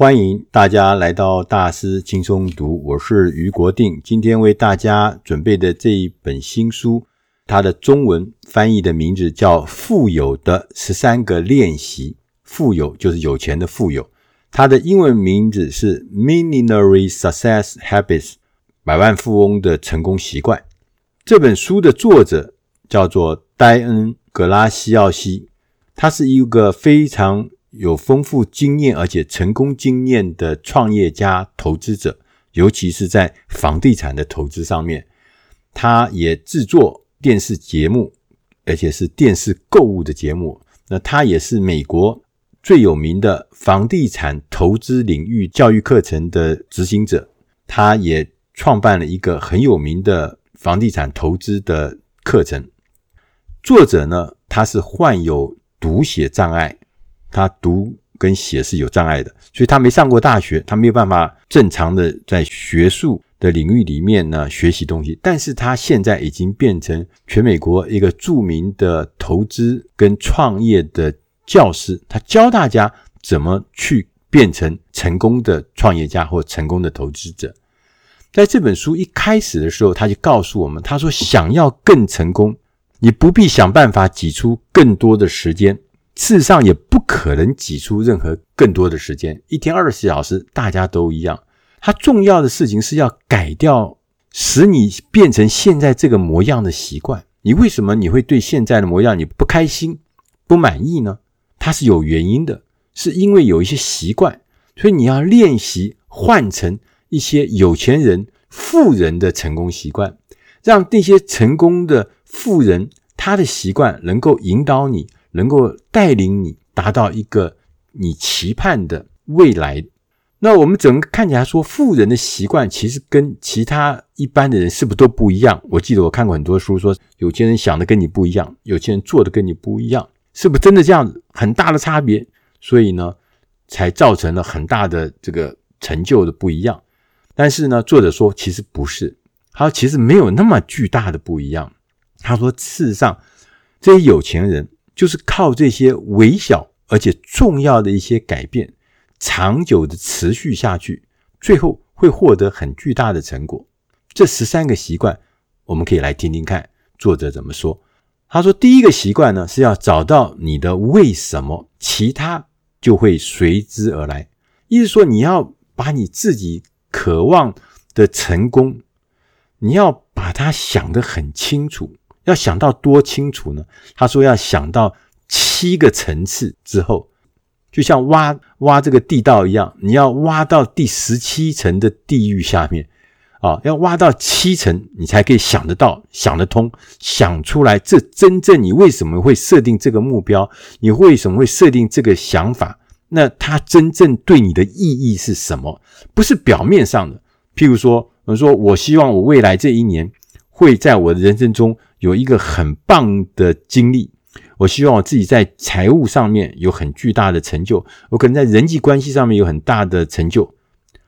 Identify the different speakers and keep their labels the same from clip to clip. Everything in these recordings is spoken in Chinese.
Speaker 1: 欢迎大家来到大师轻松读，我是余国定。今天为大家准备的这一本新书，它的中文翻译的名字叫《富有的十三个练习》。富有就是有钱的富有，它的英文名字是《Millionaire Success Habits》，百万富翁的成功习惯。这本书的作者叫做戴恩·格拉西奥西，他是一个非常有丰富经验而且成功经验的创业家、投资者，尤其是在房地产的投资上面，他也制作电视节目，而且是电视购物的节目。那他也是美国最有名的房地产投资领域教育课程的执行者，他也创办了一个很有名的房地产投资的课程。作者呢，他是患有读写障碍。他读跟写是有障碍的，所以他没上过大学，他没有办法正常的在学术的领域里面呢学习东西。但是他现在已经变成全美国一个著名的投资跟创业的教师，他教大家怎么去变成成功的创业家或成功的投资者。在这本书一开始的时候，他就告诉我们，他说：“想要更成功，你不必想办法挤出更多的时间。”事实上也不可能挤出任何更多的时间，一天二十四小时，大家都一样。它重要的事情是要改掉使你变成现在这个模样的习惯。你为什么你会对现在的模样你不开心、不满意呢？它是有原因的，是因为有一些习惯，所以你要练习换成一些有钱人、富人的成功习惯，让那些成功的富人他的习惯能够引导你。能够带领你达到一个你期盼的未来。那我们整个看起来说，富人的习惯其实跟其他一般的人是不是都不一样？我记得我看过很多书，说有钱人想的跟你不一样，有钱人做的跟你不一样，是不是真的这样子？很大的差别，所以呢，才造成了很大的这个成就的不一样。但是呢，作者说其实不是，他说其实没有那么巨大的不一样。他说，事实上，这些有钱人。就是靠这些微小而且重要的一些改变，长久的持续下去，最后会获得很巨大的成果。这十三个习惯，我们可以来听听看作者怎么说。他说，第一个习惯呢，是要找到你的为什么，其他就会随之而来。意思说，你要把你自己渴望的成功，你要把它想得很清楚。要想到多清楚呢？他说要想到七个层次之后，就像挖挖这个地道一样，你要挖到第十七层的地狱下面啊，要挖到七层，你才可以想得到、想得通、想出来。这真正你为什么会设定这个目标？你为什么会设定这个想法？那它真正对你的意义是什么？不是表面上的。譬如说，我说我希望我未来这一年会在我的人生中。有一个很棒的经历，我希望我自己在财务上面有很巨大的成就，我可能在人际关系上面有很大的成就，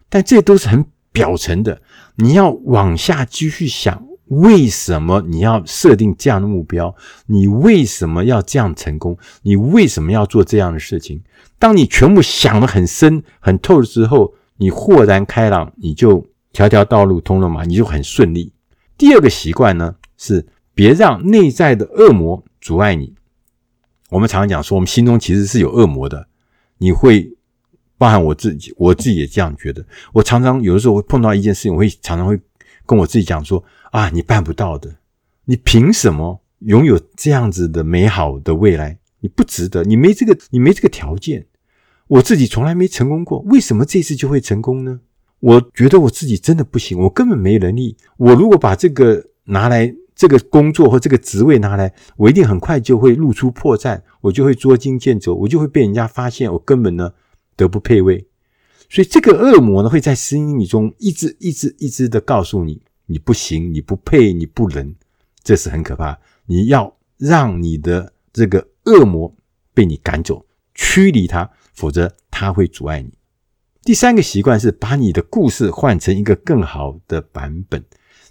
Speaker 1: 但这都是很表层的。你要往下继续想，为什么你要设定这样的目标？你为什么要这样成功？你为什么要做这样的事情？当你全部想得很深很透的时候，你豁然开朗，你就条条道路通了嘛，你就很顺利。第二个习惯呢是。别让内在的恶魔阻碍你。我们常常讲说，我们心中其实是有恶魔的。你会包含我自己，我自己也这样觉得。我常常有的时候会碰到一件事情，我会常常会跟我自己讲说：啊，你办不到的，你凭什么拥有这样子的美好的未来？你不值得，你没这个，你没这个条件。我自己从来没成功过，为什么这次就会成功呢？我觉得我自己真的不行，我根本没能力。我如果把这个拿来。这个工作或这个职位拿来，我一定很快就会露出破绽，我就会捉襟见肘，我就会被人家发现，我根本呢德不配位。所以这个恶魔呢会在心里中一直一直一直的告诉你，你不行，你不配，你不能，这是很可怕。你要让你的这个恶魔被你赶走，驱离他，否则他会阻碍你。第三个习惯是把你的故事换成一个更好的版本。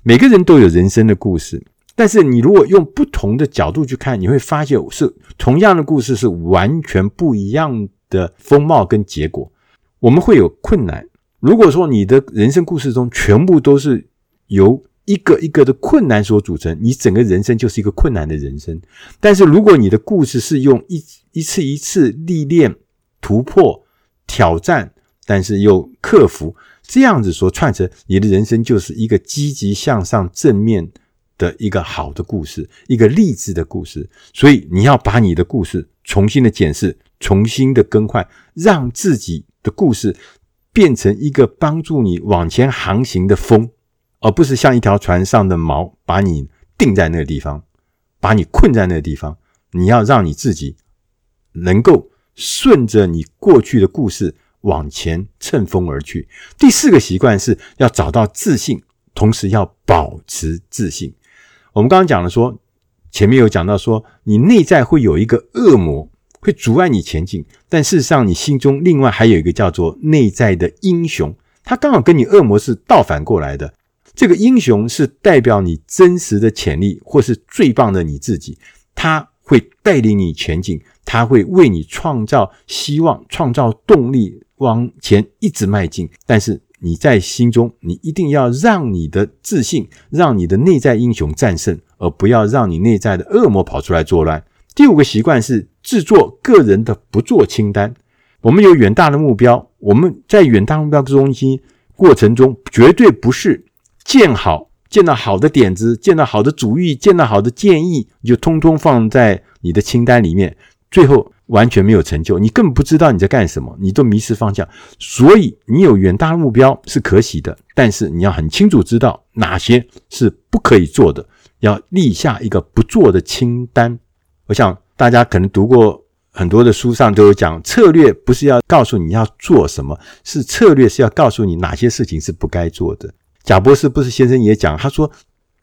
Speaker 1: 每个人都有人生的故事。但是你如果用不同的角度去看，你会发现是同样的故事是完全不一样的风貌跟结果。我们会有困难。如果说你的人生故事中全部都是由一个一个的困难所组成，你整个人生就是一个困难的人生。但是如果你的故事是用一一次一次历练、突破、挑战，但是又克服这样子所串成，你的人生就是一个积极向上、正面的一个好的故事，一个励志的故事。所以你要把你的故事重新的检视、重新的更换，让自己的故事变成一个帮助你往前航行的风，而不是像一条船上的锚，把你定在那个地方，把你困在那个地方。你要让你自己能够顺着你过去的故事。往前乘风而去。第四个习惯是要找到自信，同时要保持自信。我们刚刚讲了说，前面有讲到说，你内在会有一个恶魔会阻碍你前进，但事实上你心中另外还有一个叫做内在的英雄，他刚好跟你恶魔是倒反过来的。这个英雄是代表你真实的潜力，或是最棒的你自己，他会带领你前进，他会为你创造希望，创造动力。往前一直迈进，但是你在心中，你一定要让你的自信，让你的内在英雄战胜，而不要让你内在的恶魔跑出来作乱。第五个习惯是制作个人的不做清单。我们有远大的目标，我们在远大目标中心过程中，绝对不是见好见到好的点子，见到好的主意，见到好的建议，就通通放在你的清单里面，最后。完全没有成就，你根本不知道你在干什么，你都迷失方向。所以，你有远大的目标是可喜的，但是你要很清楚知道哪些是不可以做的，要立下一个不做的清单。我想大家可能读过很多的书上都有讲，策略不是要告诉你要做什么，是策略是要告诉你哪些事情是不该做的。贾伯斯不是先生也讲，他说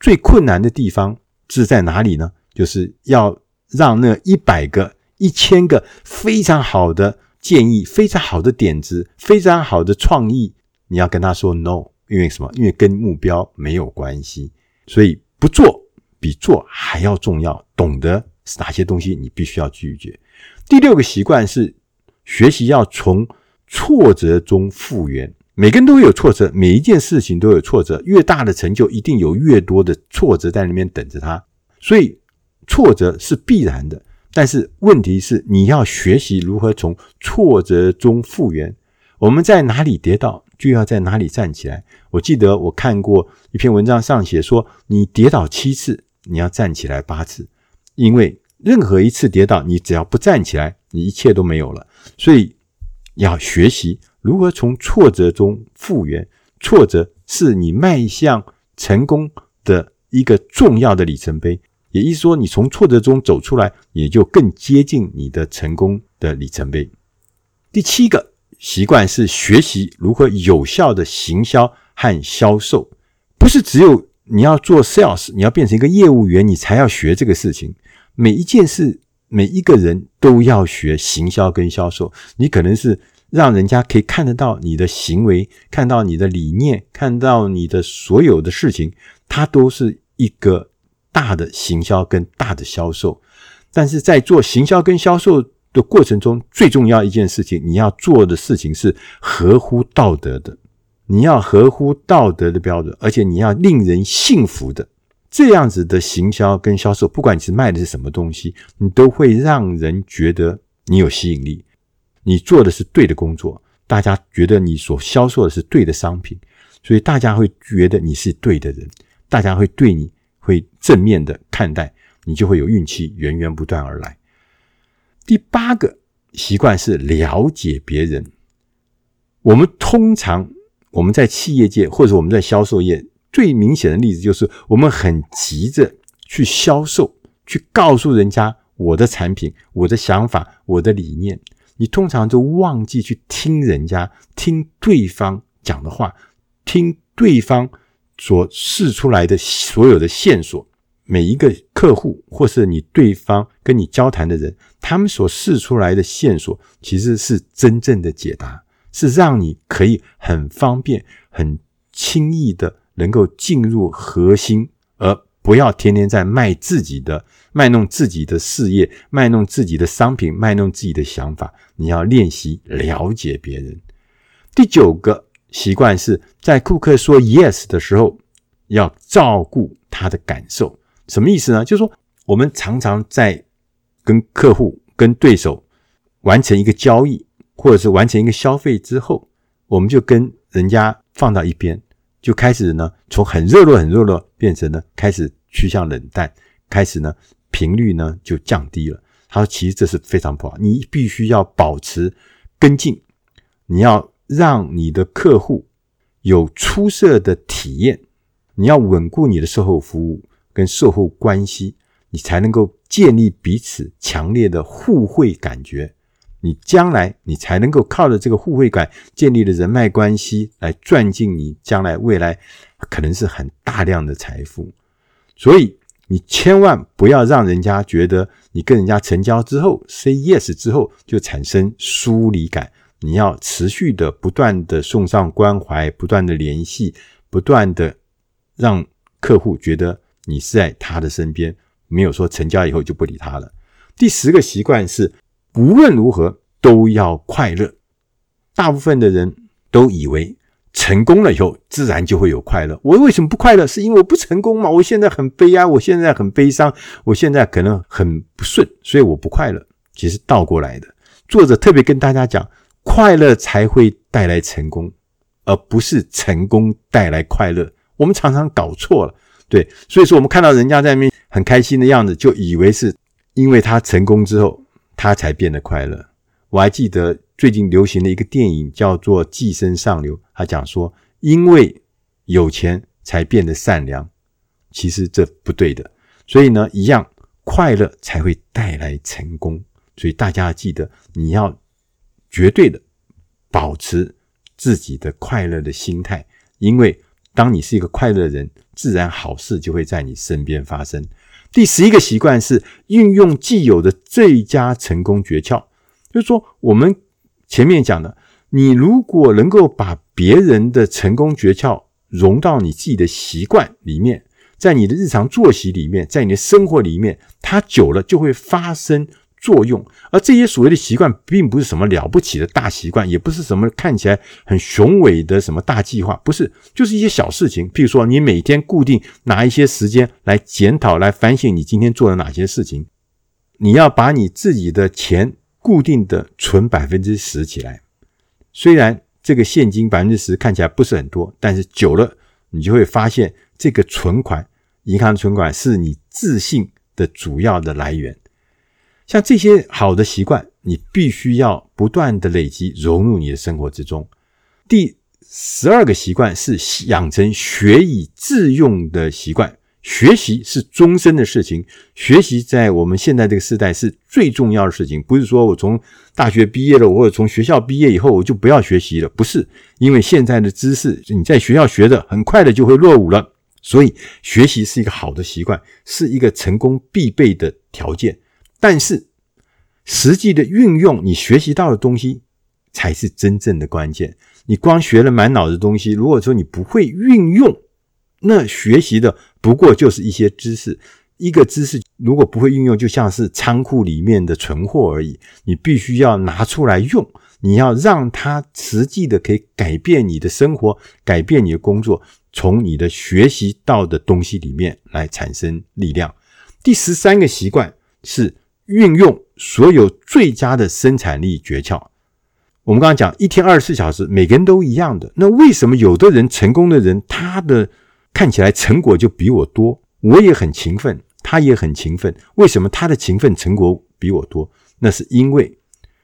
Speaker 1: 最困难的地方是在哪里呢？就是要让那一百个。一千个非常好的建议，非常好的点子，非常好的创意，你要跟他说 no，因为什么？因为跟目标没有关系，所以不做比做还要重要。懂得哪些东西你必须要拒绝。第六个习惯是学习要从挫折中复原。每个人都会有挫折，每一件事情都有挫折。越大的成就，一定有越多的挫折在那边等着他，所以挫折是必然的。但是问题是，你要学习如何从挫折中复原。我们在哪里跌倒，就要在哪里站起来。我记得我看过一篇文章上写说，你跌倒七次，你要站起来八次，因为任何一次跌倒，你只要不站起来，你一切都没有了。所以要学习如何从挫折中复原。挫折是你迈向成功的一个重要的里程碑。也意思说，你从挫折中走出来，也就更接近你的成功的里程碑。第七个习惯是学习如何有效的行销和销售，不是只有你要做 sales，你要变成一个业务员，你才要学这个事情。每一件事，每一个人都要学行销跟销售。你可能是让人家可以看得到你的行为，看到你的理念，看到你的所有的事情，它都是一个。大的行销跟大的销售，但是在做行销跟销售的过程中，最重要一件事情，你要做的事情是合乎道德的，你要合乎道德的标准，而且你要令人信服的，这样子的行销跟销售，不管你是卖的是什么东西，你都会让人觉得你有吸引力，你做的是对的工作，大家觉得你所销售的是对的商品，所以大家会觉得你是对的人，大家会对你。正面的看待，你就会有运气源源不断而来。第八个习惯是了解别人。我们通常我们在企业界或者我们在销售业，最明显的例子就是我们很急着去销售，去告诉人家我的产品、我的想法、我的理念。你通常就忘记去听人家、听对方讲的话，听对方。所试出来的所有的线索，每一个客户或是你对方跟你交谈的人，他们所试出来的线索，其实是真正的解答，是让你可以很方便、很轻易的能够进入核心，而不要天天在卖自己的、卖弄自己的事业、卖弄自己的商品、卖弄自己的想法。你要练习了解别人。第九个习惯是在顾客说 yes 的时候，要照顾他的感受。什么意思呢？就是说，我们常常在跟客户、跟对手完成一个交易，或者是完成一个消费之后，我们就跟人家放到一边，就开始呢，从很热络、很热络变成呢，开始趋向冷淡，开始呢，频率呢就降低了。他说：“其实这是非常不好，你必须要保持跟进，你要让你的客户有出色的体验，你要稳固你的售后服务跟售后关系，你才能够建立彼此强烈的互惠感觉。你将来你才能够靠着这个互惠感建立的人脉关系来赚进你将来未来可能是很大量的财富。所以。”你千万不要让人家觉得你跟人家成交之后，say yes 之后就产生疏离感。你要持续的、不断的送上关怀，不断的联系，不断的让客户觉得你是在他的身边，没有说成交以后就不理他了。第十个习惯是，无论如何都要快乐。大部分的人都以为。成功了以后，自然就会有快乐。我为什么不快乐？是因为我不成功嘛？我现在很悲哀，我现在很悲伤，我现在可能很不顺，所以我不快乐。其实倒过来的，作者特别跟大家讲，快乐才会带来成功，而不是成功带来快乐。我们常常搞错了，对。所以说，我们看到人家在那边很开心的样子，就以为是因为他成功之后，他才变得快乐。我还记得。最近流行的一个电影叫做《寄生上流》，他讲说，因为有钱才变得善良，其实这不对的。所以呢，一样快乐才会带来成功。所以大家记得，你要绝对的保持自己的快乐的心态，因为当你是一个快乐的人，自然好事就会在你身边发生。第十一个习惯是运用既有的最佳成功诀窍，就是说我们。前面讲的，你如果能够把别人的成功诀窍融到你自己的习惯里面，在你的日常作息里面，在你的生活里面，它久了就会发生作用。而这些所谓的习惯，并不是什么了不起的大习惯，也不是什么看起来很雄伟的什么大计划，不是，就是一些小事情。譬如说，你每天固定拿一些时间来检讨、来反省你今天做了哪些事情。你要把你自己的钱。固定的存百分之十起来，虽然这个现金百分之十看起来不是很多，但是久了你就会发现，这个存款，银行存款是你自信的主要的来源。像这些好的习惯，你必须要不断的累积，融入你的生活之中。第十二个习惯是养成学以致用的习惯。学习是终身的事情，学习在我们现在这个时代是最重要的事情。不是说我从大学毕业了，或者从学校毕业以后我就不要学习了，不是。因为现在的知识你在学校学的，很快的就会落伍了。所以学习是一个好的习惯，是一个成功必备的条件。但是实际的运用你学习到的东西，才是真正的关键。你光学了满脑子东西，如果说你不会运用，那学习的不过就是一些知识，一个知识如果不会运用，就像是仓库里面的存货而已。你必须要拿出来用，你要让它实际的可以改变你的生活，改变你的工作，从你的学习到的东西里面来产生力量。第十三个习惯是运用所有最佳的生产力诀窍。我们刚刚讲一天二十四小时，每个人都一样的，那为什么有的人成功的人他的看起来成果就比我多，我也很勤奋，他也很勤奋。为什么他的勤奋成果比我多？那是因为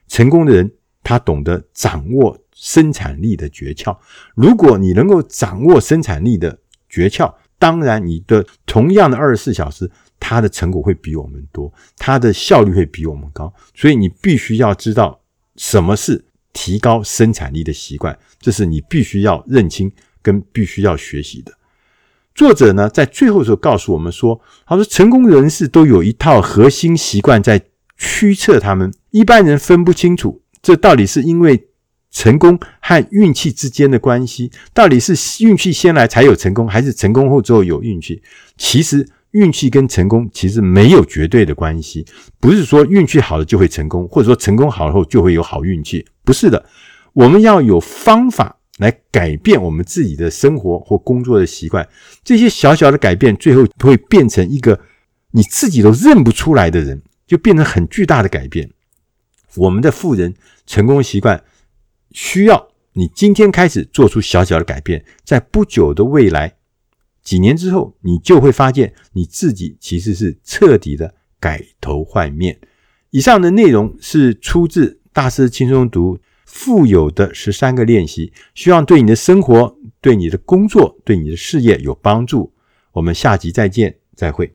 Speaker 1: 成功的人他懂得掌握生产力的诀窍。如果你能够掌握生产力的诀窍，当然你的同样的二十四小时，他的成果会比我们多，他的效率会比我们高。所以你必须要知道什么是提高生产力的习惯，这是你必须要认清跟必须要学习的。作者呢，在最后的时候告诉我们说：“他说，成功人士都有一套核心习惯在驱策他们，一般人分不清楚，这到底是因为成功和运气之间的关系，到底是运气先来才有成功，还是成功后之后有运气？其实，运气跟成功其实没有绝对的关系，不是说运气好了就会成功，或者说成功好了后就会有好运气，不是的。我们要有方法来改变我们自己的生活或工作的习惯。这些小小的改变，最后会变成一个你自己都认不出来的人，就变成很巨大的改变。我们的富人成功习惯需要你今天开始做出小小的改变，在不久的未来，几年之后，你就会发现你自己其实是彻底的改头换面。以上的内容是出自大师轻松读《富有的十三个练习》，希望对你的生活、对你的工作、对你的事业有帮助。我们下集再见，再会。